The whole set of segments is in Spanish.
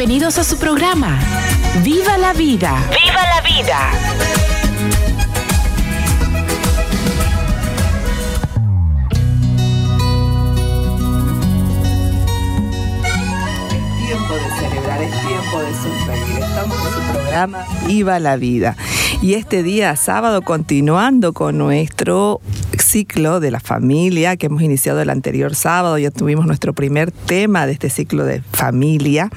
Bienvenidos a su programa. ¡Viva la vida! ¡Viva la vida! Es tiempo de celebrar, es tiempo de sonreír. Estamos en su programa Viva la Vida. Y este día sábado continuando con nuestro ciclo de la familia que hemos iniciado el anterior sábado, ya tuvimos nuestro primer tema de este ciclo de familia.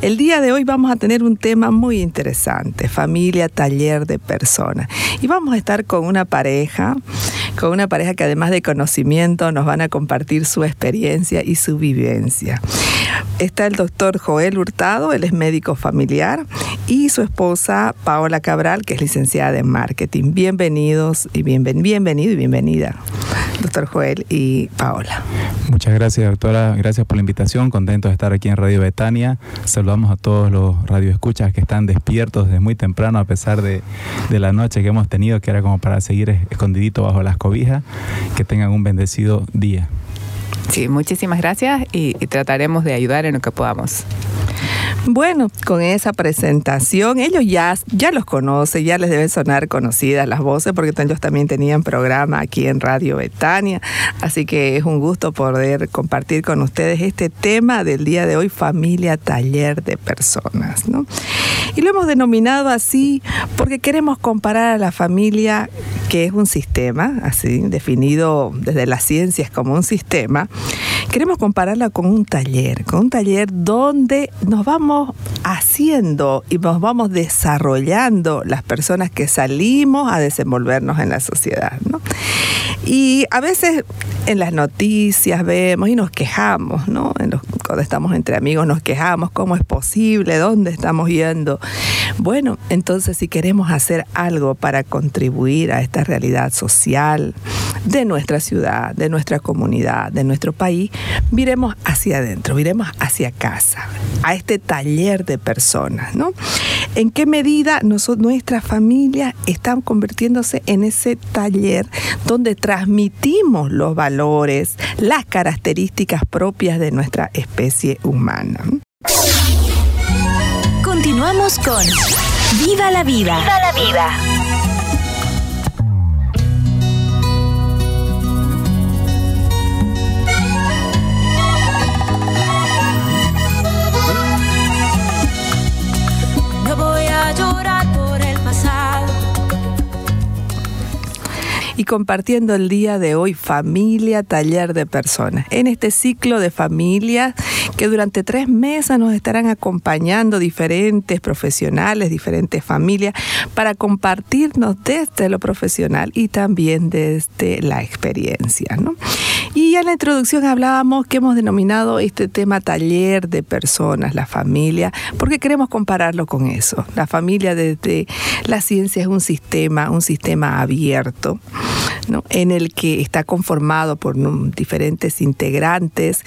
El día de hoy vamos a tener un tema muy interesante, familia, taller de personas. Y vamos a estar con una pareja, con una pareja que además de conocimiento nos van a compartir su experiencia y su vivencia. Está el doctor Joel Hurtado, él es médico familiar, y su esposa Paola Cabral, que es licenciada en marketing. Bienvenidos y bienven bienvenido y bienvenida, doctor Joel y Paola. Muchas gracias, doctora. Gracias por la invitación. Contento de estar aquí en Radio Betania. Saludamos a todos los radioescuchas que están despiertos desde muy temprano, a pesar de, de la noche que hemos tenido, que era como para seguir escondidito bajo las cobijas. Que tengan un bendecido día. Sí, muchísimas gracias y, trataremos de ayudar en lo que podamos. Bueno, con esa presentación, ellos ya, ya los conocen, ya les deben sonar conocidas las voces, porque ellos también tenían programa aquí en Radio Betania. Así que es un gusto poder compartir con ustedes este tema del día de hoy, familia taller de personas. ¿no? Y lo hemos denominado así porque queremos comparar a la familia, que es un sistema, así definido desde las ciencias como un sistema, queremos compararla con un taller, con un taller donde nos vamos haciendo y nos vamos desarrollando las personas que salimos a desenvolvernos en la sociedad. ¿no? Y a veces en las noticias vemos y nos quejamos, ¿no? Cuando estamos entre amigos nos quejamos, ¿cómo es posible? ¿Dónde estamos yendo? Bueno, entonces si queremos hacer algo para contribuir a esta realidad social de nuestra ciudad, de nuestra comunidad, de nuestro país, miremos hacia adentro, miremos hacia casa, a este taller de personas, ¿no? ¿En qué medida nosotros, nuestras familias están convirtiéndose en ese taller donde transmitimos los valores, las características propias de nuestra especie humana? Continuamos con ¡Viva la vida! ¡Viva la vida! Y compartiendo el día de hoy familia, taller de personas. En este ciclo de familias que durante tres meses nos estarán acompañando diferentes profesionales, diferentes familias, para compartirnos desde lo profesional y también desde la experiencia. ¿no? Y en la introducción hablábamos que hemos denominado este tema taller de personas, la familia, porque queremos compararlo con eso. La familia desde la ciencia es un sistema, un sistema abierto, ¿no? en el que está conformado por diferentes integrantes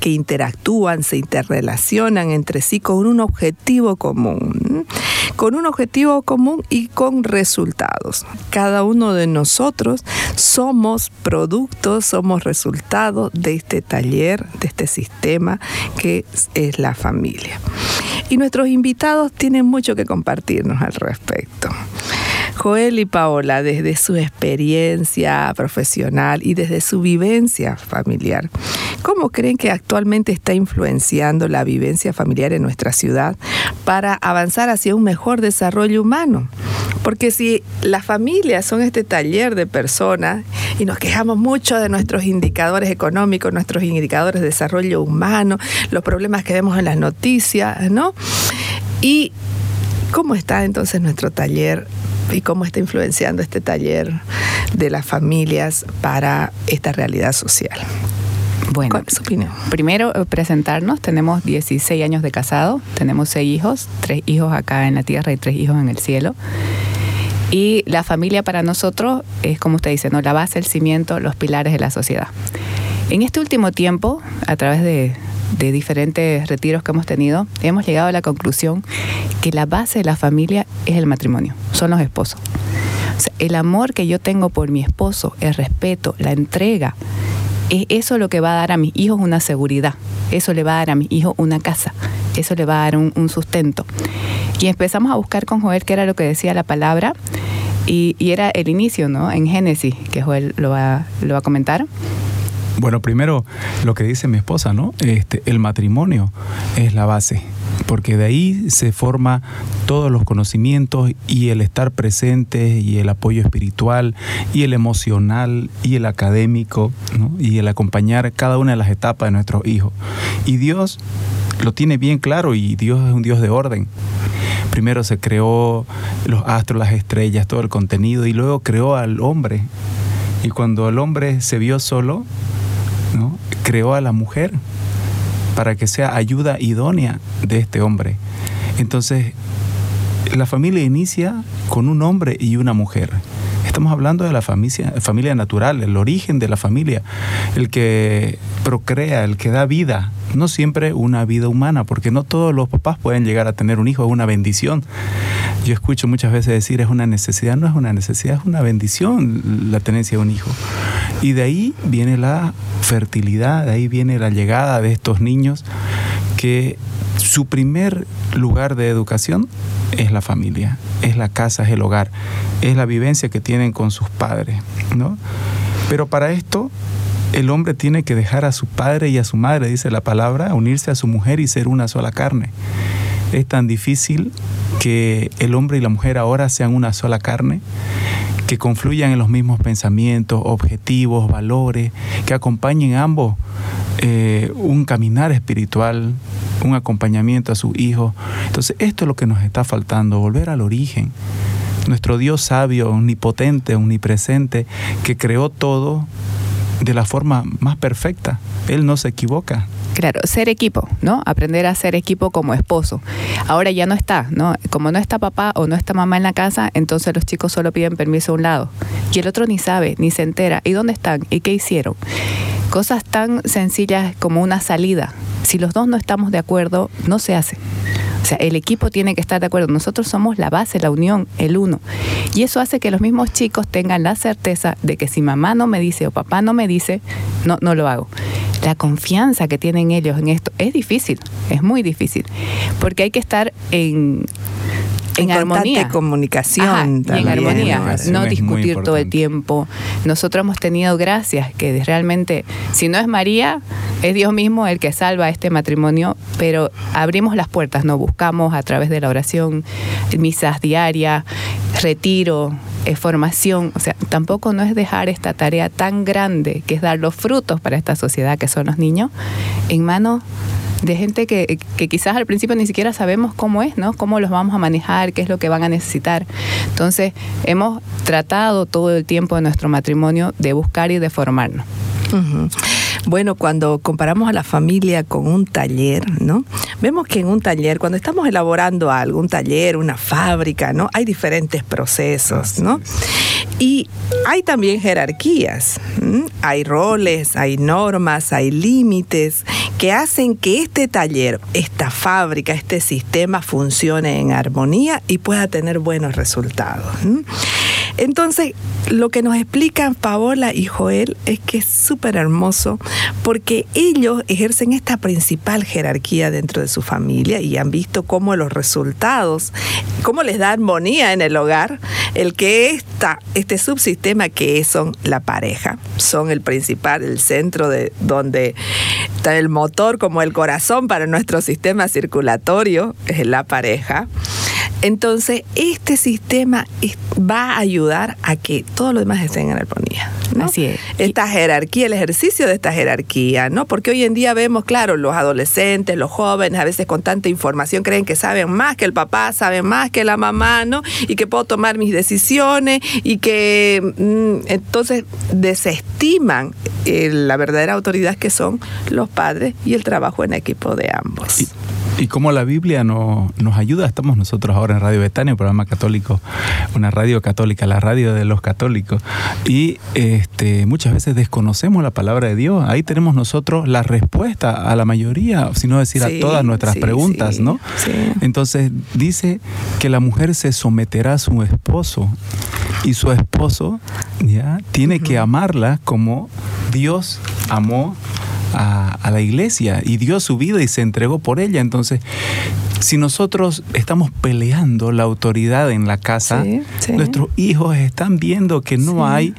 que interactúan, se interrelacionan entre sí con un objetivo común, con un objetivo común y con resultados. Cada uno de nosotros somos productos, somos resultados de este taller, de este sistema que es la familia. Y nuestros invitados tienen mucho que compartirnos al respecto. Joel y Paola, desde su experiencia profesional y desde su vivencia familiar, ¿cómo creen que actualmente está influenciando la vivencia familiar en nuestra ciudad para avanzar hacia un mejor desarrollo humano? Porque si las familias son este taller de personas y nos quejamos mucho de nuestros indicadores económicos, nuestros indicadores de desarrollo humano, los problemas que vemos en las noticias, ¿no? Y ¿Cómo está entonces nuestro taller y cómo está influenciando este taller de las familias para esta realidad social? Bueno, ¿Cuál es su opinión? primero eh, presentarnos. Tenemos 16 años de casado, tenemos seis hijos, tres hijos acá en la tierra y tres hijos en el cielo. Y la familia para nosotros es, como usted dice, ¿no? la base, el cimiento, los pilares de la sociedad. En este último tiempo, a través de, de diferentes retiros que hemos tenido, hemos llegado a la conclusión que la base de la familia es el matrimonio, son los esposos. O sea, el amor que yo tengo por mi esposo, el respeto, la entrega, es eso lo que va a dar a mis hijos una seguridad, eso le va a dar a mis hijos una casa, eso le va a dar un, sustento. Y empezamos a buscar con Joel qué era lo que decía la palabra, y, y era el inicio, ¿no? En Génesis, que Joel lo va, lo va a comentar. Bueno, primero lo que dice mi esposa, ¿no? Este, el matrimonio es la base, porque de ahí se forma todos los conocimientos y el estar presente y el apoyo espiritual y el emocional y el académico. Y el acompañar cada una de las etapas de nuestros hijos. Y Dios lo tiene bien claro y Dios es un Dios de orden. Primero se creó los astros, las estrellas, todo el contenido y luego creó al hombre. Y cuando el hombre se vio solo, creó a la mujer para que sea ayuda idónea de este hombre. Entonces, la familia inicia con un hombre y una mujer. Estamos hablando de la familia, familia natural, el origen de la familia, el que procrea, el que da vida, no siempre una vida humana, porque no todos los papás pueden llegar a tener un hijo, es una bendición. Yo escucho muchas veces decir es una necesidad, no es una necesidad, es una bendición la tenencia de un hijo. Y de ahí viene la fertilidad, de ahí viene la llegada de estos niños que su primer lugar de educación es la familia, es la casa, es el hogar, es la vivencia que tienen con sus padres, ¿no? Pero para esto el hombre tiene que dejar a su padre y a su madre, dice la palabra, unirse a su mujer y ser una sola carne. Es tan difícil que el hombre y la mujer ahora sean una sola carne, que confluyan en los mismos pensamientos, objetivos, valores, que acompañen ambos eh, un caminar espiritual, un acompañamiento a sus hijos. Entonces, esto es lo que nos está faltando, volver al origen. Nuestro Dios sabio, omnipotente, omnipresente, que creó todo de la forma más perfecta. Él no se equivoca. Claro, ser equipo, ¿no? Aprender a ser equipo como esposo. Ahora ya no está, ¿no? Como no está papá o no está mamá en la casa, entonces los chicos solo piden permiso a un lado. Y el otro ni sabe, ni se entera. ¿Y dónde están? ¿Y qué hicieron? Cosas tan sencillas como una salida. Si los dos no estamos de acuerdo, no se hace. O sea, el equipo tiene que estar de acuerdo. Nosotros somos la base, la unión, el uno. Y eso hace que los mismos chicos tengan la certeza de que si mamá no me dice o papá no me dice, no, no lo hago. La confianza que tienen ellos en esto es difícil, es muy difícil, porque hay que estar en, en, En armonía. comunicación Ajá, y en también. armonía, no discutir todo el tiempo. Nosotros hemos tenido gracias que realmente, si no es María, es Dios mismo el que salva este matrimonio, pero abrimos las puertas, nos buscamos a través de la oración, misas diarias, retiro, eh, formación, o sea, tampoco no es dejar esta tarea tan grande que es dar los frutos para esta sociedad que son los niños en manos de gente que, que quizás al principio ni siquiera sabemos cómo es, ¿no? Cómo los vamos a manejar, qué es lo que van a necesitar. Entonces, hemos tratado todo el tiempo de nuestro matrimonio de buscar y de formarnos. Bueno, cuando comparamos a la familia con un taller, ¿no? Vemos que en un taller, cuando estamos elaborando algo, un taller, una fábrica, ¿no? Hay diferentes procesos, ¿no? Y hay también jerarquías, hay roles, hay normas, hay límites que hacen que este taller, esta fábrica, este sistema funcione en armonía y pueda tener buenos resultados. Entonces, lo que nos explican Paola y Joel es que es súper hermoso porque ellos ejercen esta principal jerarquía dentro de su familia y han visto cómo los resultados, cómo les da armonía en el hogar, el que esta, este subsistema que son la pareja, son el principal, el centro de donde está el motor como el corazón para nuestro sistema circulatorio, es la pareja. Entonces, este sistema va a ayudar a que todo lo demás esté en armonía. ¿no? Así es. Esta jerarquía, el ejercicio de esta jerarquía, ¿no? Porque hoy en día vemos, claro, los adolescentes, los jóvenes, a veces con tanta información creen que saben más que el papá, saben más que la mamá, ¿no? Y que puedo tomar mis decisiones y que mm, entonces desestiman eh, la verdadera autoridad que son los padres y el trabajo en equipo de ambos. Y, y cómo la Biblia no- nos ayuda, estamos nosotros ahora en Radio Betania, un programa católico, una radio católica, la radio de los católicos. Y este, muchas veces desconocemos la palabra de Dios. Ahí tenemos nosotros la respuesta a la mayoría, si no decir Sí, a todas nuestras sí, preguntas, sí, ¿no? Entonces dice que la mujer se someterá a su esposo y su esposo ya tiene que amarla como Dios amó a, a la iglesia y dio su vida y se entregó por ella. Entonces, si nosotros estamos peleando la autoridad en la casa, Sí, sí. nuestros hijos están viendo que no Sí. hay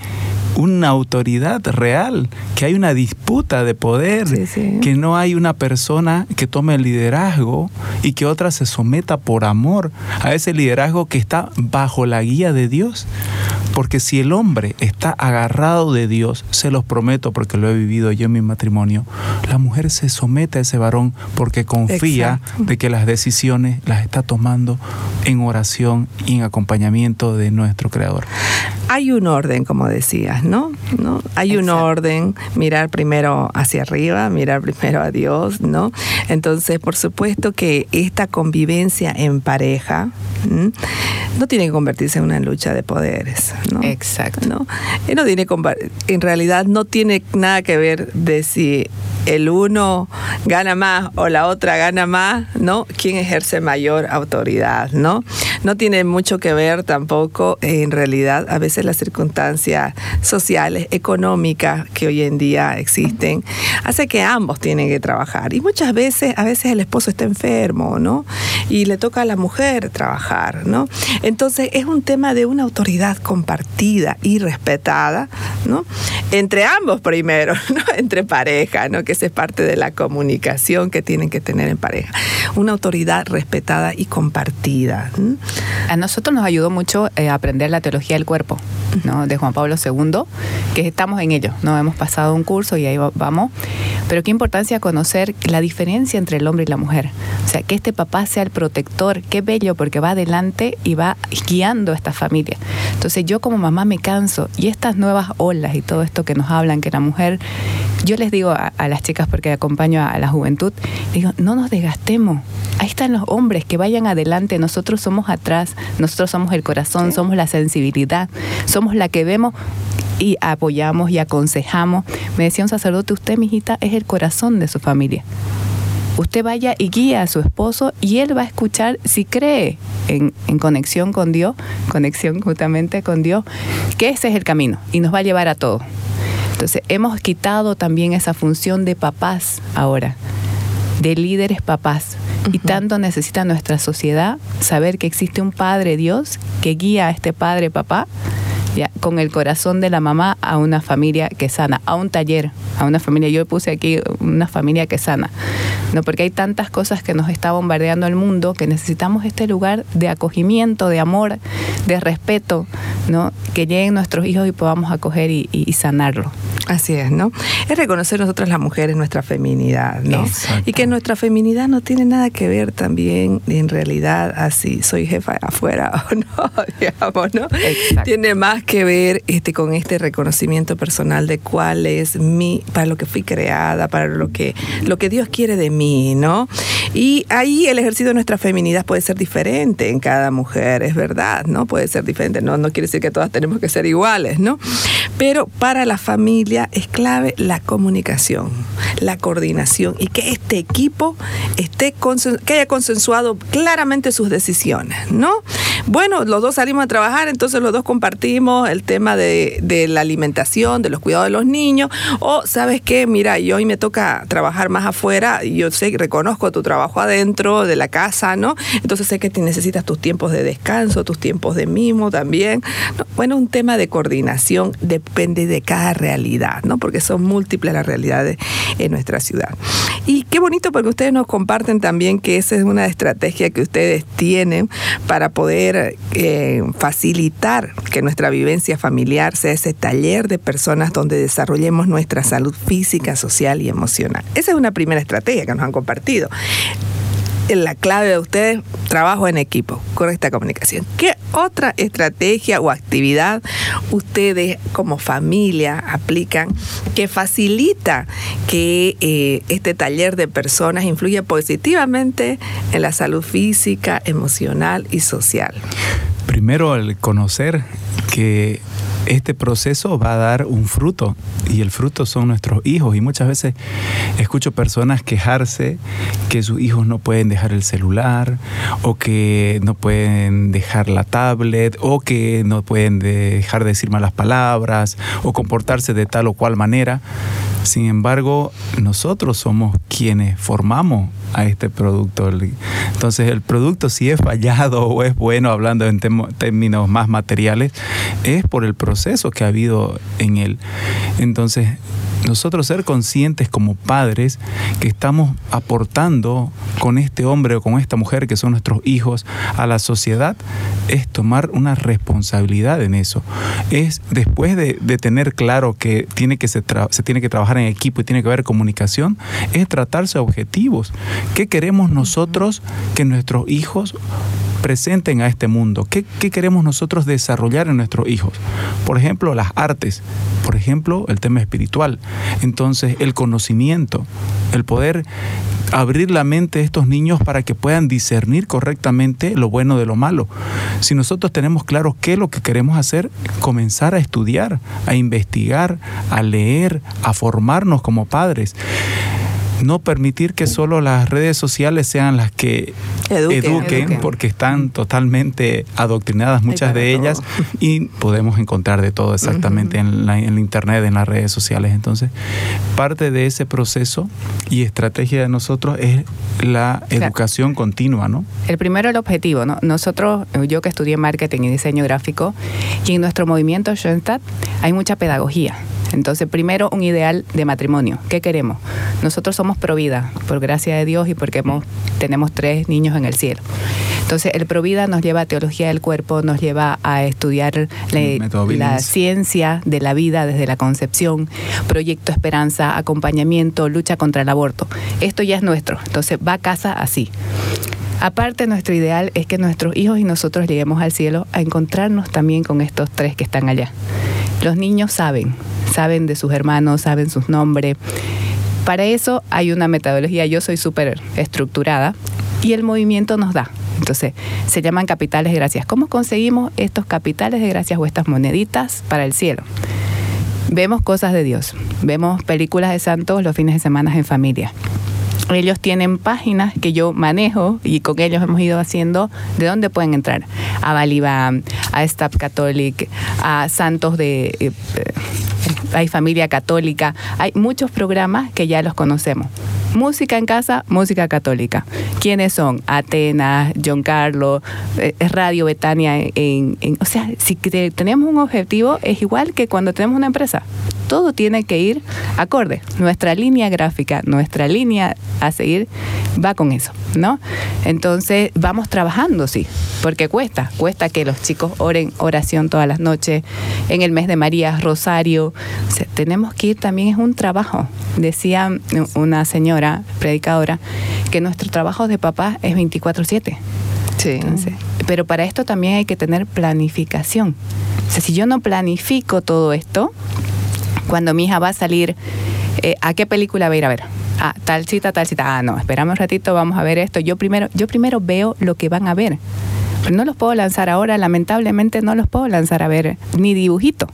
una autoridad real, que hay una disputa de poder, Sí, sí. que no hay una persona que tome el liderazgo y que otra se someta por amor a ese liderazgo que está bajo la guía de Dios. Porque si el hombre está agarrado de Dios, se los prometo porque lo he vivido yo en mi matrimonio, la mujer se somete a ese varón porque confía Exacto. de que las decisiones las está tomando en oración y en acompañamiento de nuestro Creador. Hay un orden, como decías, ¿no? ¿No? Hay un orden, mirar primero hacia arriba, mirar primero a Dios, ¿no? Entonces, por supuesto que esta convivencia en pareja ¿m? no tiene que convertirse en una lucha de poderes, ¿no? Exacto. ¿no? No tiene en realidad no tiene nada que ver de si el uno gana más o la otra gana más, ¿no? ¿Quién ejerce mayor autoridad, ¿no? No tiene mucho que ver tampoco en realidad a veces las circunstancias sociales, económicas que hoy en día existen, hace que ambos tienen que trabajar. Y muchas veces, a veces el esposo está enfermo, ¿no? Y le toca a la mujer trabajar, ¿no? Entonces es un tema de una autoridad compartida y respetada, ¿no? Entre ambos primero, ¿no? Entre pareja, ¿no? Que esa es parte de la comunicación que tienen que tener en pareja. Una autoridad respetada y compartida. A nosotros nos ayudó mucho eh, aprender la teología del cuerpo, ¿no? De Juan Pablo II, que estamos en ello, ¿no? Hemos pasado un curso y ahí va- vamos. Pero qué importancia conocer la diferencia entre el hombre y la mujer. O sea, que este papá sea el protector, qué bello, porque va adelante y va guiando a esta familia. Entonces yo como mamá me canso y estas nuevas olas y todo esto que nos hablan, que la mujer, yo les digo a, a las chicas porque acompaño a, a la juventud, digo, no nos desgastemos. Ahí están los hombres que vayan adelante, nosotros somos atrás, nosotros somos el corazón, somos la sensibilidad, somos la que vemos y apoyamos y aconsejamos. Me decía un sacerdote, usted, mijita, es el corazón de su familia. Usted vaya y guía a su esposo y él va a escuchar si cree en, en conexión con Dios, conexión justamente con Dios, que ese es el camino y nos va a llevar a todo. Entonces, hemos quitado también esa función de papás ahora, de líderes papás. Y tanto necesita nuestra sociedad saber que existe un Padre Dios que guía a este Padre Papá ya, con el corazón de la mamá a una familia que sana, a un taller, a una familia. Yo puse aquí una familia que sana, ¿no? porque hay tantas cosas que nos está bombardeando el mundo que necesitamos este lugar de acogimiento, de amor, de respeto, ¿no? que lleguen nuestros hijos y podamos acoger y, y- y sanarlo. Así es, ¿no? Es reconocer nosotras las mujeres nuestra feminidad, ¿no? Exacto. Y que nuestra feminidad no tiene nada que ver también en realidad así soy jefa afuera o no, digamos, ¿no? Exacto. Tiene más que ver este con este reconocimiento personal de cuál es mi para lo que fui creada, para lo que lo que Dios quiere de mí, ¿no? Y ahí el ejercicio de nuestra feminidad puede ser diferente en cada mujer, es verdad, ¿no? Puede ser diferente, no no quiere decir que todas tenemos que ser iguales, ¿no? Pero para la familia es clave la comunicación, la coordinación y que este equipo esté que haya consensuado claramente sus decisiones, ¿no? Bueno, los dos salimos a trabajar, entonces los dos compartimos el tema de, la alimentación, de los cuidados de los niños, o sabes qué, mira, yo hoy me toca trabajar más afuera, yo sé, reconozco tu trabajo adentro de la casa, ¿no? Entonces sé que te necesitas tus tiempos de descanso, tus tiempos de mimo también. ¿no? Bueno, un tema de coordinación depende de cada realidad, ¿no? Porque son múltiples las realidades en nuestra ciudad. Y qué bonito porque ustedes nos comparten también que esa es una estrategia que ustedes tienen para poder eh, facilitar que nuestra vivencia familiar sea ese taller de personas donde desarrollemos nuestra salud física, social y emocional. Esa es una primera estrategia que nos han compartido. la clave de ustedes, trabajo en equipo, correcta comunicación. ¿Qué otra estrategia o actividad ustedes como familia aplican que facilita que eh, este taller de personas influya positivamente en la salud física, emocional y social? Primero, el conocer que este proceso va a dar un fruto y el fruto son nuestros hijos y muchas veces escucho personas quejarse que sus hijos no pueden dejar el celular o que no pueden dejar la tablet o que no pueden dejar de decir malas palabras o comportarse de tal o cual manera. Sin embargo, nosotros somos quienes formamos a este producto. Entonces, el producto si es fallado o es bueno, hablando en términos más materiales, es por el proceso que ha habido en él. Entonces, nosotros ser conscientes como padres que estamos aportando con este hombre o con esta mujer que son nuestros hijos a la sociedad es tomar una responsabilidad en eso. Es después de, tener claro que, tiene que se, se tiene que trabajar en equipo y tiene que haber comunicación, es tratarse objetivos. ¿Qué queremos nosotros que nuestros hijos presenten a este mundo? ¿Qué, queremos nosotros desarrollar en nuestros hijos? Por ejemplo, las artes, por ejemplo, el tema espiritual. Entonces, el conocimiento, el poder abrir la mente de estos niños para que puedan discernir correctamente lo bueno de lo malo. Si nosotros tenemos claro qué es lo que queremos hacer, comenzar a estudiar, a investigar, a leer, a formarnos como padres no permitir que solo las redes sociales sean las que eduquen, porque están totalmente adoctrinadas muchas de ellas y podemos encontrar de todo exactamente en, la, en internet, en las redes sociales. Entonces, parte de ese proceso y estrategia de nosotros es la educación continua, ¿no? El primero, el objetivo, ¿no? Nosotros, yo que estudié marketing y diseño gráfico, y en nuestro movimiento Schoenstatt hay mucha pedagogía. Entonces, primero, un ideal de matrimonio. ¿Qué queremos? Nosotros somos provida, por gracia de Dios y porque tenemos tres niños en el cielo. Entonces, el Provida nos lleva a teología del cuerpo, nos lleva a estudiar la, ciencia de la vida desde la concepción, proyecto esperanza, acompañamiento, lucha contra el aborto. Esto ya es nuestro, entonces va a casa así. Aparte, nuestro ideal es que nuestros hijos y nosotros lleguemos al cielo a encontrarnos también con estos tres que están allá. Los niños saben, saben de sus hermanos, saben sus nombres. Para eso hay una metodología, yo soy súper estructurada y el movimiento nos da. Entonces, se llaman capitales de gracias. ¿Cómo conseguimos estos capitales de gracias o estas moneditas para el cielo? Vemos cosas de Dios, vemos películas de santos los fines de semana en familia ellos tienen páginas que yo manejo y con ellos hemos ido haciendo de dónde pueden entrar. A Balibam, a Staff Catholic, a Santos de... Eh, hay familia católica, hay muchos programas que ya los conocemos. Música en casa, música católica. ¿Quiénes son? Atenas, John Carlos, eh, Radio Betania. En, o sea, si tenemos un objetivo, es igual que cuando tenemos una empresa todo tiene que ir acorde. Nuestra línea gráfica, nuestra línea a seguir va con eso, ¿no? Entonces vamos trabajando, sí, porque cuesta, cuesta que los chicos oren oración todas las noches, en el mes de María, Rosario. tenemos que ir también, es un trabajo. Decía una señora predicadora que nuestro trabajo de papá es 24/7. Sí. pero para esto también hay que tener planificación. O sea, si yo no planifico todo esto, cuando mi hija va a salir, eh, ¿a qué película va a ir a ver? Ah, tal cita, tal cita. Ah, no, esperamos un ratito, vamos a ver esto. Yo primero, yo primero veo lo que van a ver. Pero no los puedo lanzar ahora, lamentablemente no los puedo lanzar a ver ni dibujito.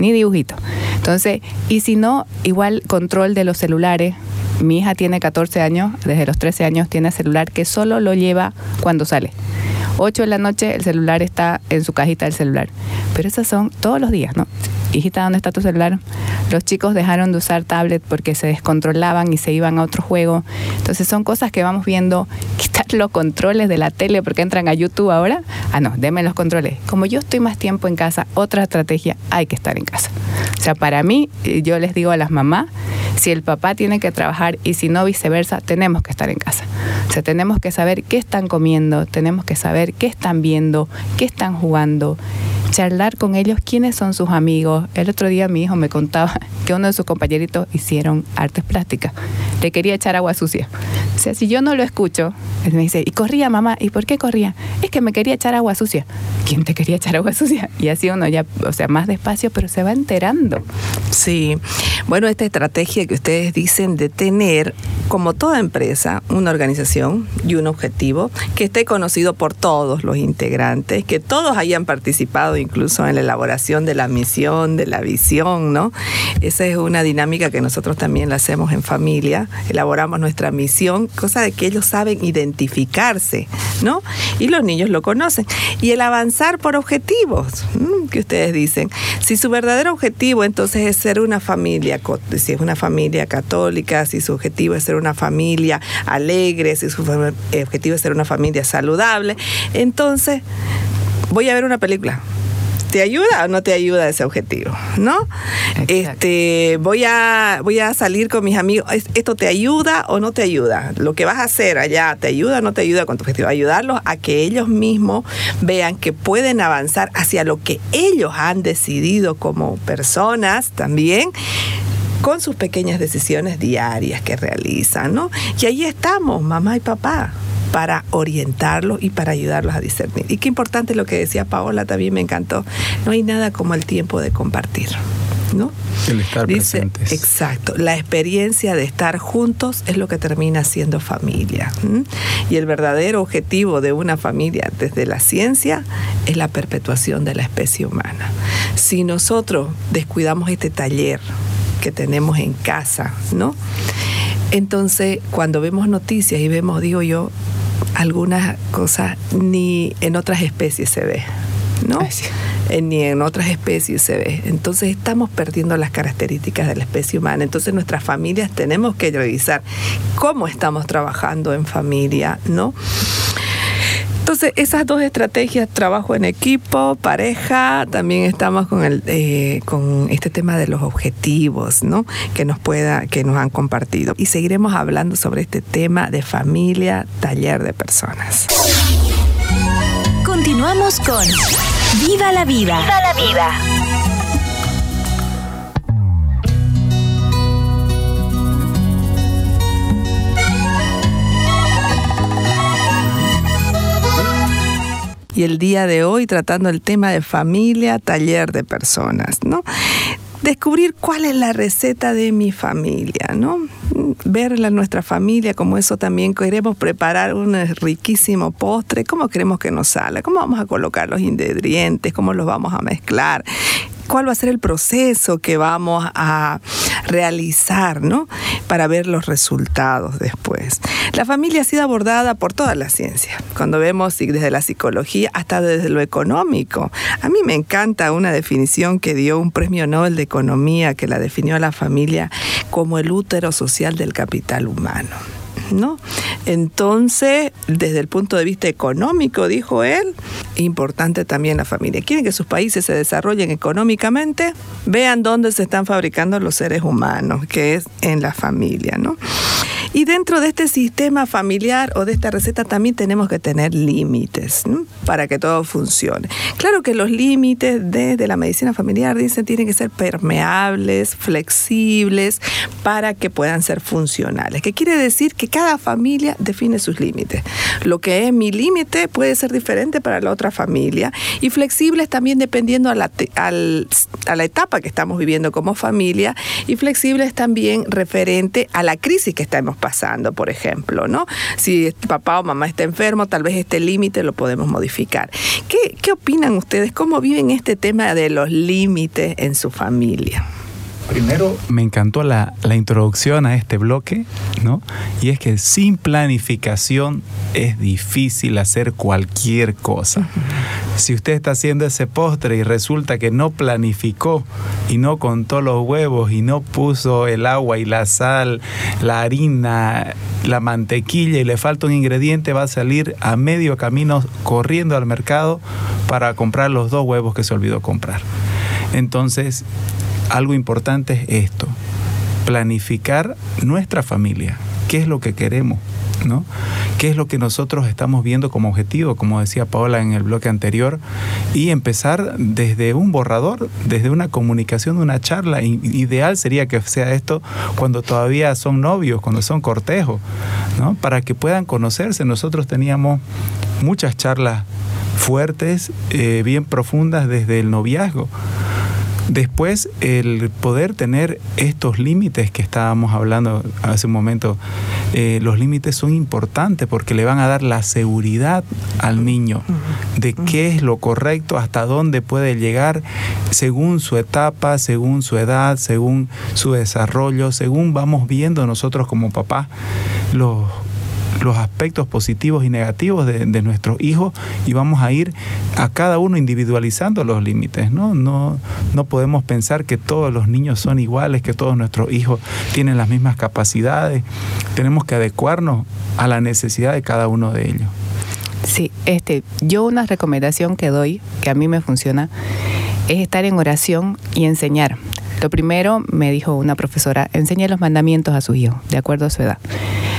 Ni dibujito. Entonces, y si no, igual control de los celulares. Mi hija tiene 14 años, desde los 13 años tiene celular que solo lo lleva cuando sale. 8 de la noche el celular está en su cajita del celular. Pero esas son todos los días, ¿no? Hijita, ¿dónde está tu celular? Los chicos dejaron de usar tablet porque se descontrolaban y se iban a otro juego. Entonces son cosas que vamos viendo, quitar los controles de la tele porque entran a YouTube ahora. Ah, no, denme los controles. Como yo estoy más tiempo en casa, otra estrategia, hay que estar en casa. O sea, para mí, eh, yo les digo a las mamás, si el papá tiene que trabajar y si no viceversa, tenemos que estar en casa. O sea, tenemos que saber qué están comiendo, tenemos que saber qué están viendo, qué están jugando charlar con ellos quiénes son sus amigos. El otro día mi hijo me contaba que uno de sus compañeritos hicieron artes plásticas. Le quería echar agua sucia. O sea, si yo no lo escucho, Él me dice, y corría mamá, ¿y por qué corría? Es que me quería echar agua sucia. ¿Quién te quería echar agua sucia? Y así uno ya, o sea, más despacio, pero se va enterando. Sí, bueno, esta estrategia que ustedes dicen de tener, como toda empresa, una organización y un objetivo que esté conocido por todos los integrantes, que todos hayan participado incluso en la elaboración de la misión, de la visión, ¿no? Esa es una dinámica que nosotros también la hacemos en familia, elaboramos nuestra misión, cosa de que ellos saben identificarse, ¿no? Y los niños lo conocen. Y el avanzar por objetivos, que ustedes dicen, si su verdadero objetivo entonces es ser una familia, si es una familia católica, si su objetivo es ser una familia alegre, si su fa- objetivo es ser una familia saludable, entonces voy a ver una película. ¿Te ayuda o no te ayuda ese objetivo? ¿No? Exacto. Este, voy a voy a salir con mis amigos. ¿Es- ¿Esto te ayuda o no te ayuda? Lo que vas a hacer allá, ¿te ayuda o no te ayuda con tu objetivo? Ayudarlos a que ellos mismos vean que pueden avanzar hacia lo que ellos han decidido como personas también con sus pequeñas decisiones diarias que realizan, ¿no? Y ahí estamos, mamá y papá para orientarlos y para ayudarlos a discernir. Y qué importante lo que decía Paola, también me encantó. No hay nada como el tiempo de compartir, ¿no? El estar Dice, presentes. exacto, la experiencia de estar juntos es lo que termina siendo familia. Y el verdadero objetivo de una familia desde la ciencia es la perpetuación de la especie humana. Si nosotros descuidamos este taller que tenemos en casa, ¿no? Entonces, cuando vemos noticias y vemos, digo yo, algunas cosas ni en otras especies se ve, ¿no? Ay, sí. Eh, ni en otras especies se ve. Entonces estamos perdiendo las características de la especie humana. Entonces nuestras familias tenemos que revisar cómo estamos trabajando en familia, ¿no? Entonces, esas dos estrategias, trabajo en equipo, pareja, también estamos con el eh, con este tema de los objetivos, ¿no? Que nos pueda, que nos han compartido. Y seguiremos hablando sobre este tema de familia, taller de personas. Continuamos con Viva la vida. Viva la vida. Y el día de hoy tratando el tema de familia, taller de personas, ¿no? Descubrir cuál es la receta de mi familia, ¿no? Verla nuestra familia, como eso también queremos preparar un riquísimo postre, cómo queremos que nos salga, cómo vamos a colocar los ingredientes, cómo los vamos a mezclar, cuál va a ser el proceso que vamos a realizar, ¿no? Para ver los resultados después. La familia ha sido abordada por toda la ciencia, cuando vemos desde la psicología hasta desde lo económico. A mí me encanta una definición que dio un premio Nobel de Economía que la definió a la familia como el útero social del capital humano. ¿No? Entonces, desde el punto de vista económico, dijo él, importante también la familia. ¿Quieren que sus países se desarrollen económicamente? Vean dónde se están fabricando los seres humanos, que es en la familia, ¿no? Y dentro de este sistema familiar o de esta receta también tenemos que tener límites para que todo funcione. Claro que los límites desde la medicina familiar dicen tienen que ser permeables, flexibles, para que puedan ser funcionales. ¿Qué quiere decir? Que cada familia define sus límites. Lo que es mi límite puede ser diferente para la otra familia y flexibles también dependiendo a la, al- a la etapa que estamos viviendo como familia y flexibles también referente a la crisis que estamos pasando, por ejemplo, ¿no? Si papá o mamá está enfermo, tal vez este límite lo podemos modificar. ¿Qué, ¿Qué opinan ustedes? ¿Cómo viven este tema de los límites en su familia? Primero, me encantó la, la introducción a este bloque, ¿no? Y es que sin planificación es difícil hacer cualquier cosa. Si usted está haciendo ese postre y resulta que no planificó y no contó los huevos y no puso el agua y la sal, la harina, la mantequilla y le falta un ingrediente, va a salir a medio camino corriendo al mercado para comprar los dos huevos que se olvidó comprar. Entonces, algo importante es esto, planificar nuestra familia, qué es lo que queremos, ¿no? qué es lo que nosotros estamos viendo como objetivo, como decía Paola en el bloque anterior, y empezar desde un borrador, desde una comunicación, una charla. Ideal sería que sea esto cuando todavía son novios, cuando son cortejos, ¿no? Para que puedan conocerse. Nosotros teníamos muchas charlas fuertes, eh, bien profundas desde el noviazgo. Después, el poder tener estos límites que estábamos hablando hace un momento, eh, los límites son importantes porque le van a dar la seguridad al niño de qué es lo correcto, hasta dónde puede llegar según su etapa, según su edad, según su desarrollo, según vamos viendo nosotros como papás los los aspectos positivos y negativos de, nuestros hijos y vamos a ir a cada uno individualizando los límites, ¿no? No, no podemos pensar que todos los niños son iguales, que todos nuestros hijos tienen las mismas capacidades. Tenemos que adecuarnos a la necesidad de cada uno de ellos. Sí, este, yo una recomendación que doy, que a mí me funciona, es estar en oración y enseñar. Lo primero, me dijo una profesora, enseñe los mandamientos a sus hijos, de acuerdo a su edad.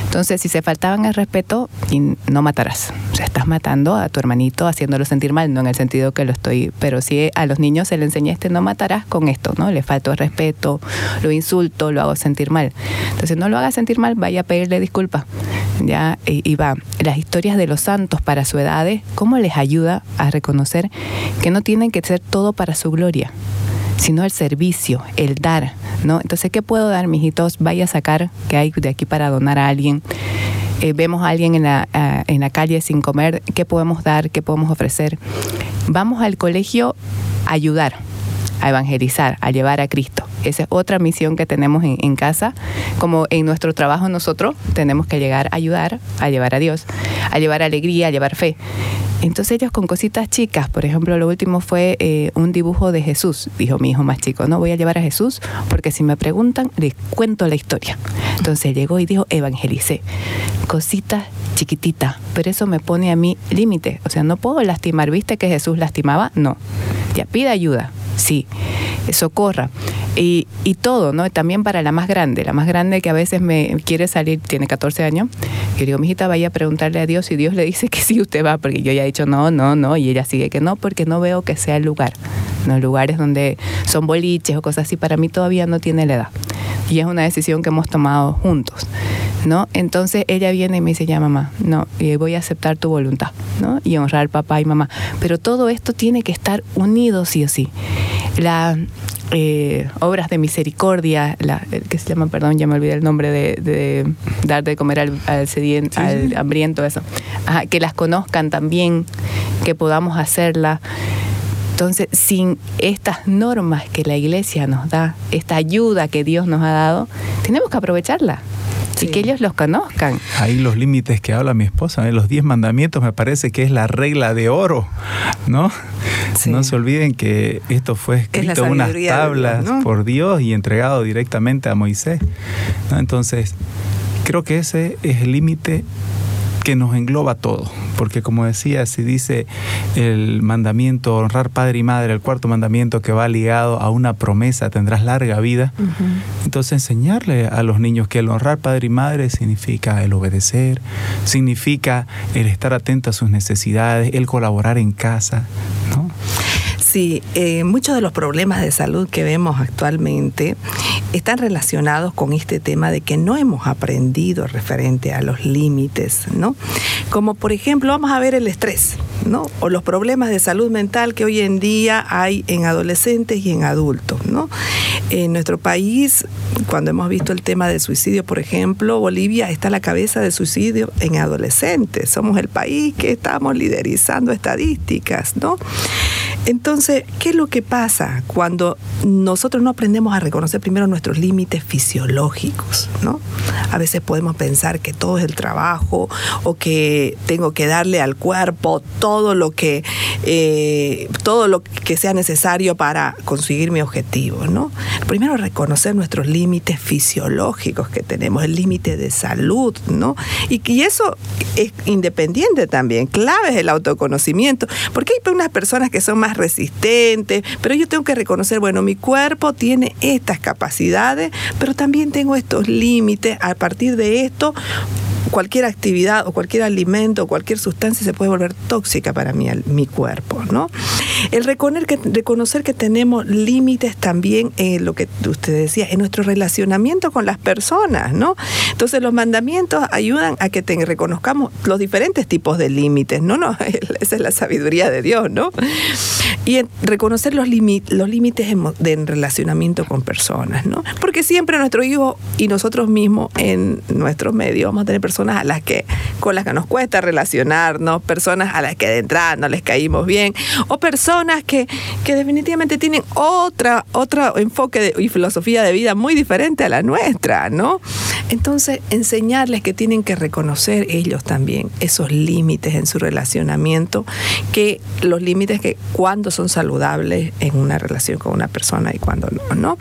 Entonces, si se faltaban el respeto, no matarás. O sea, estás matando a tu hermanito haciéndolo sentir mal, no en el sentido que lo estoy, pero sí a los niños se le enseña este no matarás con esto, ¿no? Le falto el respeto, lo insulto, lo hago sentir mal. Entonces, no lo haga sentir mal, vaya a pedirle disculpas. Ya, y va, las historias de los santos para su edad, ¿cómo les ayuda a reconocer que no tienen que ser todo para su gloria? Sino el servicio, el dar, ¿no? Entonces, ¿qué puedo dar, mijitos? Vaya a sacar que hay de aquí para donar a alguien. Eh, vemos a alguien en la, en la calle sin comer, ¿qué podemos dar? ¿Qué podemos ofrecer? Vamos al colegio a ayudar, a evangelizar, a llevar a Cristo. Esa es otra misión que tenemos en, casa. Como en nuestro trabajo nosotros tenemos que llegar a ayudar, a llevar a Dios, a llevar alegría, a llevar fe. Entonces ellos con cositas chicas, por ejemplo, lo último fue eh, un dibujo de Jesús, dijo mi hijo más chico, no voy a llevar a Jesús porque si me preguntan les cuento la historia. Entonces llegó y dijo, evangelicé, cositas chiquititas, pero eso me pone a mí límite, o sea, no puedo lastimar, ¿viste que Jesús lastimaba? No, ya pide ayuda, sí, socorra. Y, y todo, ¿no? También para la más grande, la más grande que a veces me quiere salir, tiene 14 años, yo digo, mijita, vaya a preguntarle a Dios y Dios le dice que sí, usted va, porque yo ya he dicho no, no, no, y ella sigue que no, porque no veo que sea el lugar. No, lugares donde son boliches o cosas así, para mí todavía no tiene la edad. Y es una decisión que hemos tomado juntos, ¿no? Entonces ella viene y me dice, ya mamá, no, y voy a aceptar tu voluntad, ¿no? Y honrar papá y mamá. Pero todo esto tiene que estar unido sí o sí. La, eh, obras de misericordia, la, el que se llama, perdón, ya me olvidé el nombre de, de dar de comer al, al, Sí, al sí. hambriento, eso. Ajá, que las conozcan también, que podamos hacerla. Entonces, sin estas normas que la iglesia nos da, esta ayuda que Dios nos ha dado, tenemos que aprovecharla Sí. y que ellos los conozcan. Ahí los límites que habla mi esposa, ¿eh? los diez mandamientos me parece que es la regla de oro, ¿no? Sí. No se olviden que esto fue escrito en unas tablas ¿no? por Dios y entregado directamente a Moisés. ¿no? Entonces, creo que ese es el límite que nos engloba todo, porque como decía, si dice el mandamiento honrar padre y madre, el cuarto mandamiento que va ligado a una promesa, tendrás larga vida, entonces enseñarle a los niños que el honrar padre y madre significa el obedecer, significa el estar atento a sus necesidades, el colaborar en casa, ¿no? Sí, eh, muchos de los problemas de salud que vemos actualmente están relacionados con este tema de que no hemos aprendido referente a los límites, ¿no? Como por ejemplo, vamos a ver el estrés, ¿no? O los problemas de salud mental que hoy en día hay en adolescentes y en adultos, ¿no? En nuestro país, cuando hemos visto el tema del suicidio, por ejemplo, Bolivia está a la cabeza del suicidio en adolescentes. Somos el país que estamos liderizando estadísticas, ¿no? Entonces, ¿qué es lo que pasa cuando nosotros no aprendemos a reconocer primero nuestros límites fisiológicos, ¿no? A veces podemos pensar que todo es el trabajo o que tengo que darle al cuerpo todo lo que eh, todo lo que sea necesario para conseguir mi objetivo, ¿no? Primero reconocer nuestros límites fisiológicos que tenemos, el límite de salud, ¿no? Y, y eso es independiente también, clave es el autoconocimiento, porque hay unas personas que son más resistentes, pero yo tengo que reconocer, bueno, mi cuerpo tiene estas capacidades, pero también tengo estos límites, a partir de esto cualquier actividad o cualquier alimento o cualquier sustancia se puede volver tóxica para mi, mi cuerpo, ¿no? El reconocer que, reconocer que tenemos límites también en lo que usted decía, en nuestro relacionamiento con las personas, ¿no? Entonces los mandamientos ayudan a que reconozcamos los diferentes tipos de límites, ¿no? no Esa es la sabiduría de Dios, ¿no? Y reconocer los, los límites en, de relacionamiento con personas, ¿no? Porque siempre nuestro hijo y nosotros mismos en nuestros medios vamos a tener personas a las que, con las que nos cuesta relacionarnos, personas a las que de entrada no les caímos bien, o personas que, que definitivamente tienen otra, otro enfoque de, y filosofía de vida muy diferente a la nuestra, ¿no? Entonces, enseñarles que tienen que reconocer ellos también esos límites en su relacionamiento, que los límites que cuando son saludables en una relación con una persona y cuando no, ¿no?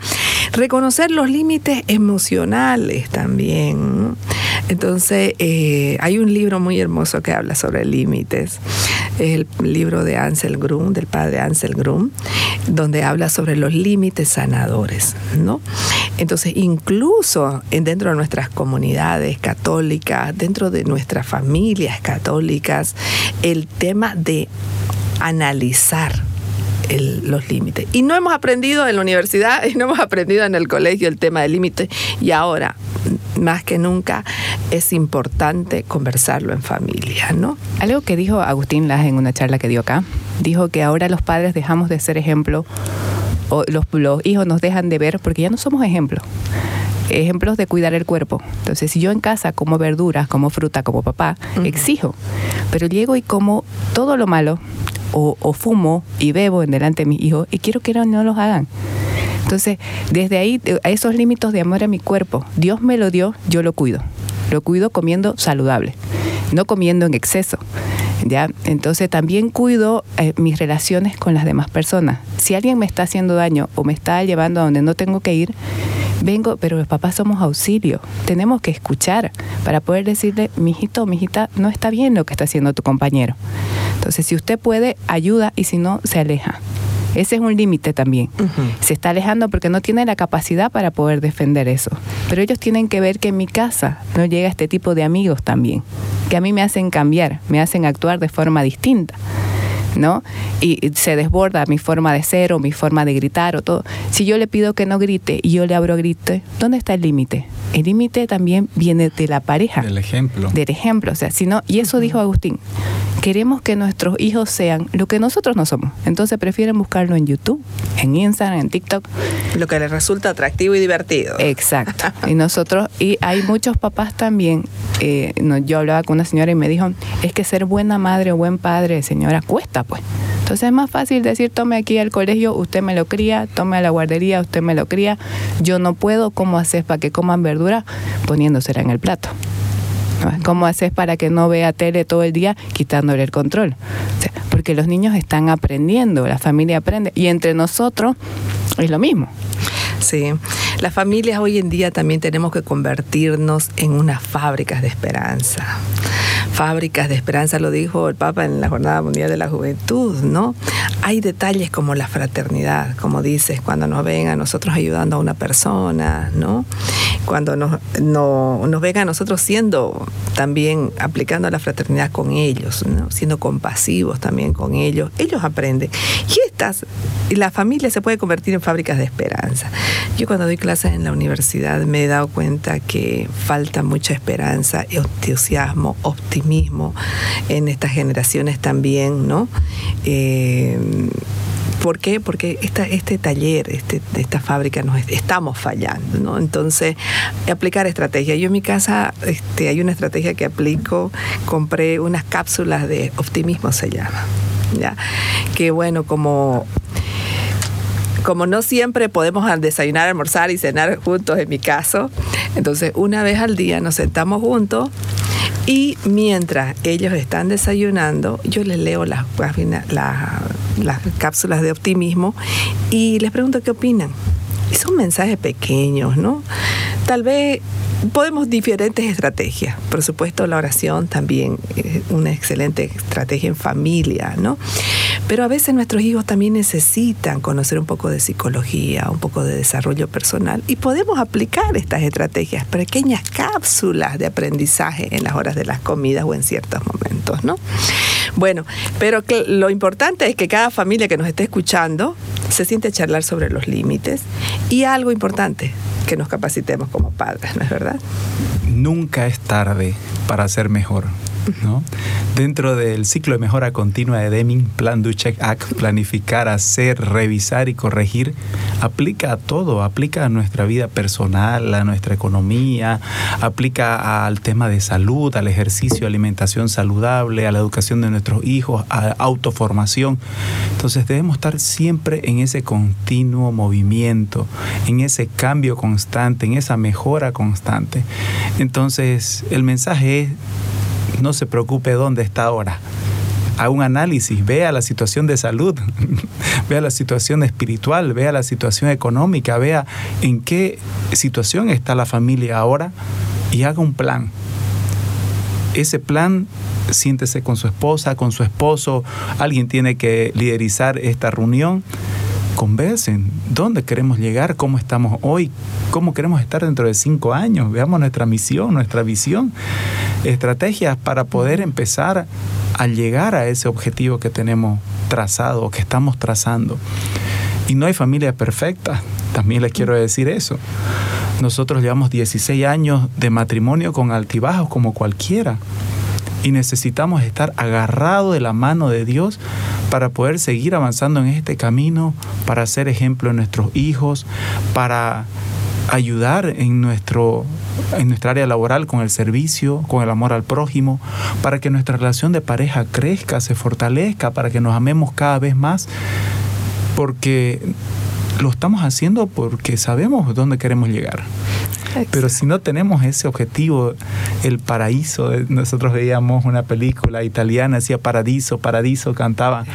Reconocer los límites emocionales también. Entonces, eh, hay un libro muy hermoso que habla sobre límites. el libro de Ansel Grum, del padre Ansel Grum, donde habla sobre los límites sanadores, ¿no? Entonces, incluso dentro de nuestras comunidades católicas, dentro de nuestras familias católicas, el tema de analizar los límites. Y no hemos aprendido en la universidad y no hemos aprendido en el colegio el tema del límite. Y ahora, más que nunca, es importante conversarlo en familia, ¿no? Algo que dijo Agustín Laje en una charla que dio acá, dijo que ahora los padres dejamos de ser ejemplo o los, los hijos nos dejan de ver porque ya no somos ejemplos ejemplos de cuidar el cuerpo. Entonces, si yo en casa como verduras, como fruta, como papá, exijo, pero llego y como todo lo malo, o, fumo y bebo en delante de mis hijos, y quiero que no, no los hagan. Entonces, desde ahí, a esos límites de amor a mi cuerpo, Dios me lo dio, yo lo cuido. Lo cuido comiendo saludable, no comiendo en exceso. ¿Ya? Entonces también cuido eh, mis relaciones con las demás personas. Si alguien me está haciendo daño o me está llevando a donde no tengo que ir, vengo, pero los papás somos auxilio. Tenemos que escuchar para poder decirle, mijito, mijita, no está bien lo que está haciendo tu compañero. Entonces, si usted puede, ayuda y si no, se aleja. Ese es un límite también. Se está alejando porque no tiene la capacidad para poder defender eso. Pero ellos tienen que ver que en mi casa no llega este tipo de amigos también, que a mí me hacen cambiar, me hacen actuar de forma distinta. ¿no? Y se desborda mi forma de ser o mi forma de gritar o todo. Si yo le pido que no grite y yo le abro grite, ¿dónde está el límite? El límite también viene de la pareja. Del ejemplo. Del ejemplo, o sea, si no, y eso dijo Agustín, queremos que nuestros hijos sean lo que nosotros no somos. Entonces prefieren buscarlo en YouTube, en Instagram, en TikTok. Lo que les resulta atractivo y divertido. Exacto. y nosotros, y hay muchos papás también, eh, yo hablaba con una señora y me dijo, es que ser buena madre o buen padre, señora, cuesta pues. Entonces es más fácil decir, tome aquí al colegio, usted me lo cría, tome a la guardería, usted me lo cría. Yo no puedo, ¿cómo haces para que coman verdura? Poniéndosela en el plato. ¿Cómo haces para que no vea tele todo el día quitándole el control? porque los niños están aprendiendo, la familia aprende y entre nosotros es lo mismo. Sí, las familias hoy en día también tenemos que convertirnos en unas fábricas de esperanza fábricas de esperanza, lo dijo el Papa en la Jornada Mundial de la Juventud, ¿no? Hay detalles como la fraternidad, como dices, cuando nos ven a nosotros ayudando a una persona, ¿no? Cuando nos, no, nos ven a nosotros siendo también aplicando la fraternidad con ellos, ¿no? siendo compasivos también con ellos, ellos aprenden. Y estas, la familia se puede convertir en fábricas de esperanza. Yo cuando doy clases en la universidad me he dado cuenta que falta mucha esperanza, entusiasmo, optimismo mismo en estas generaciones también, ¿no? Eh, ¿Por qué? Porque esta, este taller, este, esta fábrica, nos estamos fallando, ¿no? Entonces, aplicar estrategia. Yo en mi casa este, hay una estrategia que aplico, compré unas cápsulas de optimismo, se llama, ¿ya? Que bueno, como como no siempre podemos desayunar, almorzar y cenar juntos en mi caso, entonces una vez al día nos sentamos juntos y mientras ellos están desayunando, yo les leo las, las cápsulas de optimismo y les pregunto qué opinan. Y son mensajes pequeños, ¿no? Tal vez podemos diferentes estrategias. Por supuesto, la oración también es una excelente estrategia en familia, ¿no? Pero a veces nuestros hijos también necesitan conocer un poco de psicología, un poco de desarrollo personal y podemos aplicar estas estrategias, pequeñas cápsulas de aprendizaje en las horas de las comidas o en ciertos momentos, ¿no? Bueno, pero lo importante es que cada familia que nos esté escuchando se siente a charlar sobre los límites y algo importante, que nos capacitemos como padres, ¿no es verdad? Nunca es tarde para ser mejor. ¿No? Dentro del ciclo de mejora continua de Deming, Plan Do Check Act, planificar, hacer, revisar y corregir, aplica a todo, aplica a nuestra vida personal, a nuestra economía, aplica al tema de salud, al ejercicio, alimentación saludable, a la educación de nuestros hijos, a autoformación. Entonces debemos estar siempre en ese continuo movimiento, en ese cambio constante, en esa mejora constante. Entonces el mensaje es no se preocupe dónde está ahora. Haga un análisis, vea la situación de salud, vea la situación espiritual, vea la situación económica, vea en qué situación está la familia ahora y haga un plan. Ese plan, siéntese con su esposa, con su esposo, alguien tiene que liderizar esta reunión conversen dónde queremos llegar, cómo estamos hoy, cómo queremos estar dentro de cinco años. Veamos nuestra misión, nuestra visión, estrategias para poder empezar a llegar a ese objetivo que tenemos trazado, que estamos trazando. Y no hay familia perfecta, también les quiero decir eso. Nosotros llevamos 16 años de matrimonio con altibajos como cualquiera y necesitamos estar agarrados de la mano de Dios para poder seguir avanzando en este camino, para ser ejemplo en nuestros hijos, para ayudar en, nuestro, en nuestra área laboral con el servicio, con el amor al prójimo, para que nuestra relación de pareja crezca, se fortalezca, para que nos amemos cada vez más, porque lo estamos haciendo porque sabemos dónde queremos llegar. Pero si no tenemos ese objetivo, el paraíso, eh, nosotros veíamos una película italiana, decía paradiso, paradiso, cantaba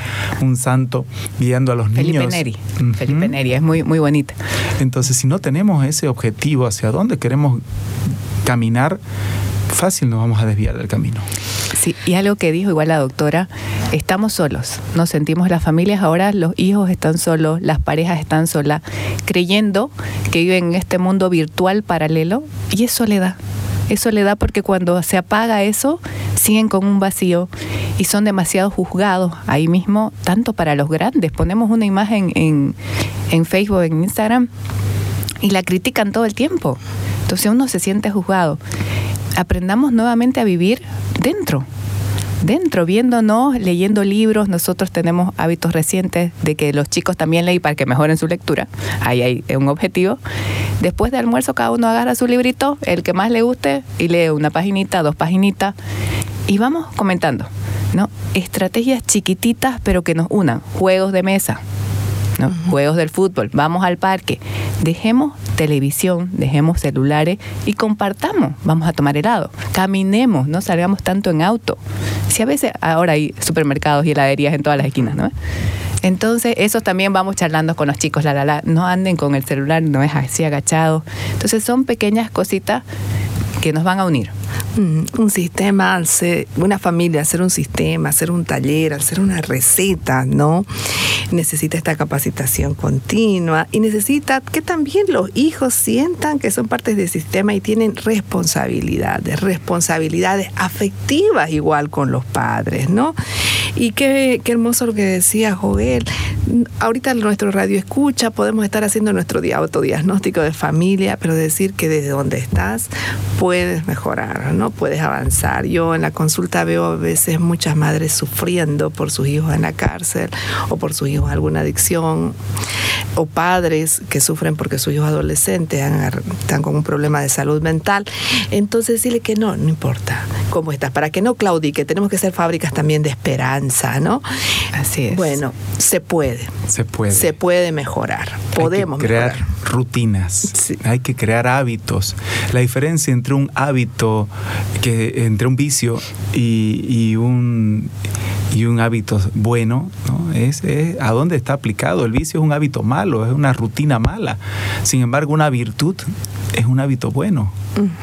un santo guiando a los Felipe niños. Neri. Felipe Neri, es muy, muy bonita. Entonces, si no tenemos ese objetivo hacia dónde queremos caminar, fácil nos vamos a desviar del camino. Sí, y algo que dijo igual la doctora, estamos solos, nos sentimos las familias ahora, los hijos están solos, las parejas están solas, creyendo que viven en este mundo virtual paralelo y es soledad. Es soledad porque cuando se apaga eso, siguen con un vacío y son demasiado juzgados ahí mismo, tanto para los grandes. Ponemos una imagen en, en Facebook, en Instagram, y la critican todo el tiempo. Entonces uno se siente juzgado. Aprendamos nuevamente a vivir dentro, dentro, viéndonos, leyendo libros. Nosotros tenemos hábitos recientes de que los chicos también lean para que mejoren su lectura. Ahí hay un objetivo. Después de almuerzo cada uno agarra su librito, el que más le guste, y lee una paginita, dos paginitas, y vamos comentando. ¿no? Estrategias chiquititas pero que nos unan. Juegos de mesa, ¿no? Juegos del fútbol, vamos al parque, dejemos televisión, dejemos celulares y compartamos, vamos a tomar helado, caminemos, no salgamos tanto en auto. Si a veces ahora hay supermercados y heladerías en todas las esquinas, ¿no? Entonces, eso también vamos charlando con los chicos, la, la, la, no anden con el celular, no es así agachado. Entonces, son pequeñas cositas que nos van a unir. Un sistema, una familia, hacer un sistema, hacer un taller, hacer una receta, ¿no? Necesita esta capacitación continua y necesita que también los hijos sientan que son partes del sistema y tienen responsabilidades, responsabilidades afectivas igual con los padres, ¿no? Y qué, qué hermoso lo que decía Joel. Ahorita nuestro radio escucha, podemos estar haciendo nuestro dia- autodiagnóstico de familia, pero decir que desde donde estás puedes mejorar, ¿no? Puedes avanzar. Yo en la consulta veo a veces muchas madres sufriendo por sus hijos en la cárcel o por sus hijos alguna adicción o padres que sufren porque sus hijos adolescentes están con un problema de salud mental. Entonces decirle que no, no importa cómo estás, para que no claudique, tenemos que ser fábricas también de esperanza, ¿no? Así es. Bueno, se puede, Se puede. se puede mejorar, podemos Hay que crear mejorar. rutinas, Sí. hay que crear hábitos. La diferencia entre un hábito, que, entre un vicio y, y un, y un hábito bueno, ¿no? es, es a dónde está aplicado. El vicio es un hábito malo, es una rutina mala. Sin embargo, una virtud es un hábito bueno.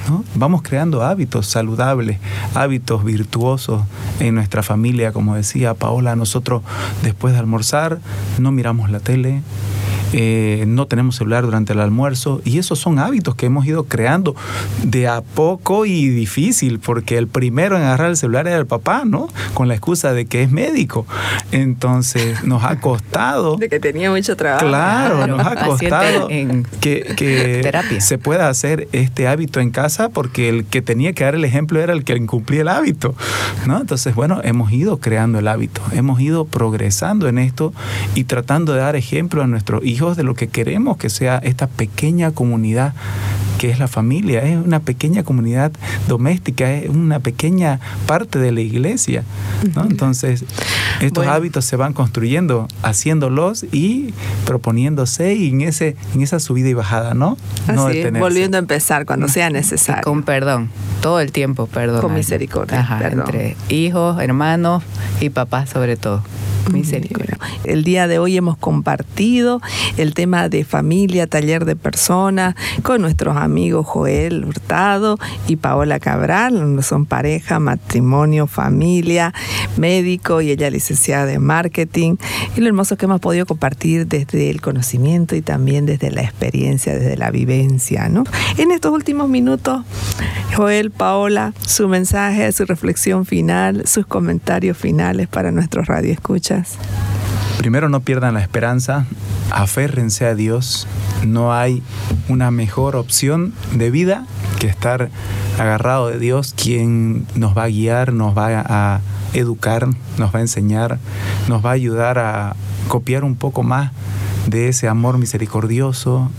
¿no? Vamos creando hábitos saludables, hábitos virtuosos en nuestra familia, como decía Paola, nosotros después de almorzar no miramos la tele, eh, no tenemos celular durante el almuerzo y esos son hábitos que hemos ido creando de a poco y difícil porque el primero en agarrar el celular era el papá, ¿no? Con la excusa de que es médico. Entonces nos ha costado... De que tenía mucho trabajo. Claro, nos ha costado en que, que terapia. se pueda hacer este hábito en casa porque el que tenía que dar el ejemplo era el que incumplía el hábito, ¿no? Entonces, bueno, hemos ido creando el hábito, hemos ido progresando en esto y tratando de dar ejemplo a nuestros hijos de lo que queremos que sea esta pequeña comunidad que es la familia, es una pequeña comunidad doméstica, es una pequeña parte de la iglesia. ¿no? Entonces, estos Bueno. hábitos se van construyendo, haciéndolos y proponiéndose y en, ese, en esa subida y bajada, ¿no? no Así es, volviendo a empezar cuando sea necesario. Con perdón, todo el tiempo perdón. Con misericordia, Ajá, perdón. entre hijos, hermanos y papás sobre todo. Misericordia. El día de hoy hemos compartido el tema de familia, taller de personas, con nuestros amigos Joel Hurtado y Paola Cabral. Son pareja, matrimonio, familia, médico y ella licenciada de marketing. Y lo hermoso que hemos podido compartir desde el conocimiento y también desde la experiencia, desde la vivencia. ¿no? En estos últimos minutos, Joel, Paola, su mensaje, su reflexión final, sus comentarios finales para nuestros radioescuchas. Primero no pierdan la esperanza, aférrense a Dios. No hay una mejor opción de vida que estar agarrado de Dios, quien nos va a guiar, nos va a educar, nos va a enseñar, nos va a ayudar a copiar un poco más de ese amor misericordioso,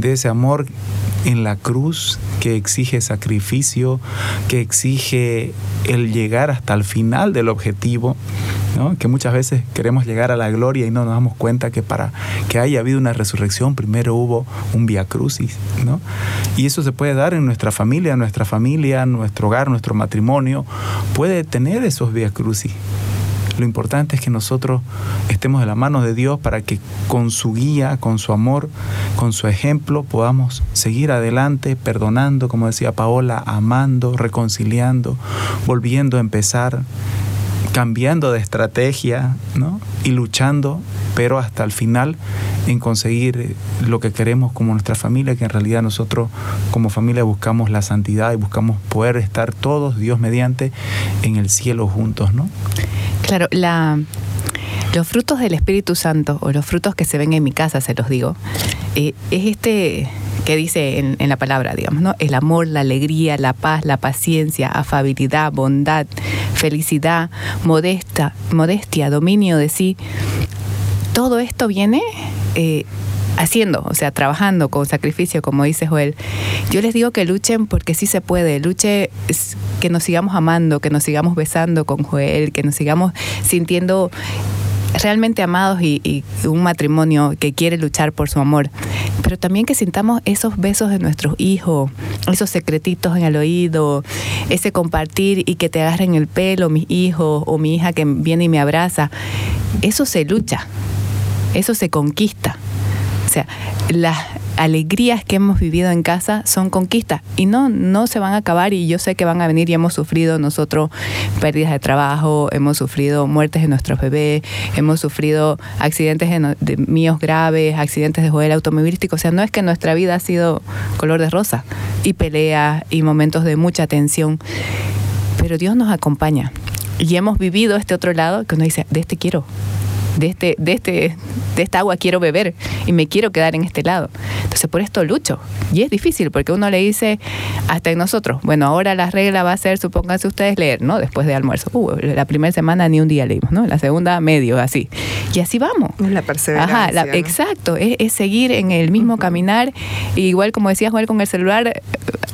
de ese amor en la cruz que exige sacrificio, que exige el llegar hasta el final del objetivo, que muchas veces queremos llegar a la gloria y no nos damos cuenta que para que haya habido una resurrección primero hubo un via crucis. Y eso se puede dar en nuestra familia, nuestra familia, nuestro hogar, nuestro matrimonio, puede tener esos via crucis. Lo importante es que nosotros estemos de la mano de Dios para que con su guía, con su amor, con su ejemplo, podamos seguir adelante, perdonando, como decía Paola, amando, reconciliando, volviendo a empezar, cambiando de estrategia ¿no? y luchando, pero hasta el final en conseguir lo que queremos como nuestra familia, que en realidad nosotros como familia buscamos la santidad y buscamos poder estar todos, Dios mediante, en el cielo juntos, ¿no? Claro, la, los frutos del Espíritu Santo, o los frutos que se ven en mi casa, se los digo, eh, es este que dice en, en la palabra, digamos, ¿no? El amor, la alegría, la paz, la paciencia, afabilidad, bondad, felicidad, modesta, modestia, dominio de sí. Todo esto viene eh, haciendo, o sea, trabajando con sacrificio, como dice Joel. Yo les digo que luchen porque sí se puede. Luche que nos sigamos amando, que nos sigamos besando con Joel, que nos sigamos sintiendo realmente amados y, y un matrimonio que quiere luchar por su amor, pero también que sintamos esos besos de nuestros hijos, esos secretitos en el oído, ese compartir y que te agarren el pelo mis hijos o mi hija que viene y me abraza. Eso se lucha, eso se conquista. O sea, las alegrías que hemos vivido en casa son conquistas y no, no se van a acabar y yo sé que van a venir y hemos sufrido nosotros pérdidas de trabajo, hemos sufrido muertes de nuestros bebés, hemos sufrido accidentes de, de míos graves, accidentes de joder automovilístico. O sea, no es que nuestra vida ha sido color de rosa y peleas y momentos de mucha tensión, pero Dios nos acompaña y hemos vivido este otro lado que uno dice, de este quiero, de este, de este, de esta agua quiero beber y me quiero quedar en este lado. Entonces por esto lucho. Y es difícil porque uno le dice hasta en nosotros, bueno, ahora la regla va a ser, supónganse ustedes, leer, ¿no? Después de almuerzo. Uh, la primera semana ni un día leímos, ¿no? La segunda medio, así. Y así vamos. Es la perseverancia. Ajá, la- ¿no? exacto, es, es seguir en el mismo caminar. Y igual como decía Joel con el celular, eh,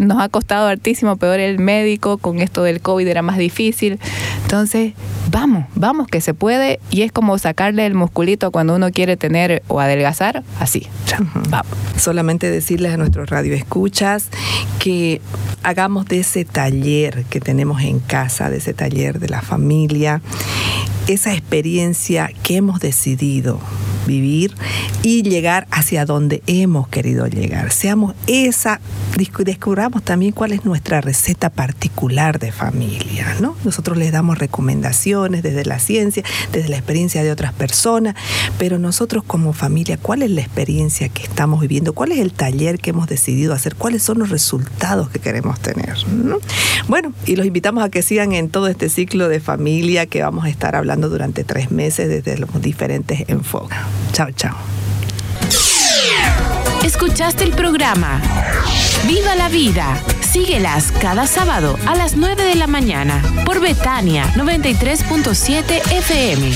nos ha costado hartísimo, peor el médico, con esto del COVID era más difícil. Entonces, vamos, vamos que se puede y es como el musculito cuando uno quiere tener o adelgazar, así. Sea, vamos. Solamente decirles a nuestros radioescuchas que hagamos de ese taller que tenemos en casa, de ese taller de la familia, esa experiencia que hemos decidido vivir y llegar hacia donde hemos querido llegar. Seamos esa, descubramos también cuál es nuestra receta particular de familia, ¿no? Nosotros les damos recomendaciones desde la ciencia, desde la experiencia de otras personas, pero nosotros como familia, ¿cuál es la experiencia que estamos viviendo? ¿Cuál es el taller que hemos decidido hacer? ¿Cuáles son los resultados que queremos tener? Bueno, y los invitamos a que sigan en todo este ciclo de familia que vamos a estar hablando durante tres meses desde los diferentes enfoques. Chao, chao. Escuchaste el programa Viva la Vida. Síguelas cada sábado a las 9 de la mañana por Betania 93.7 FM.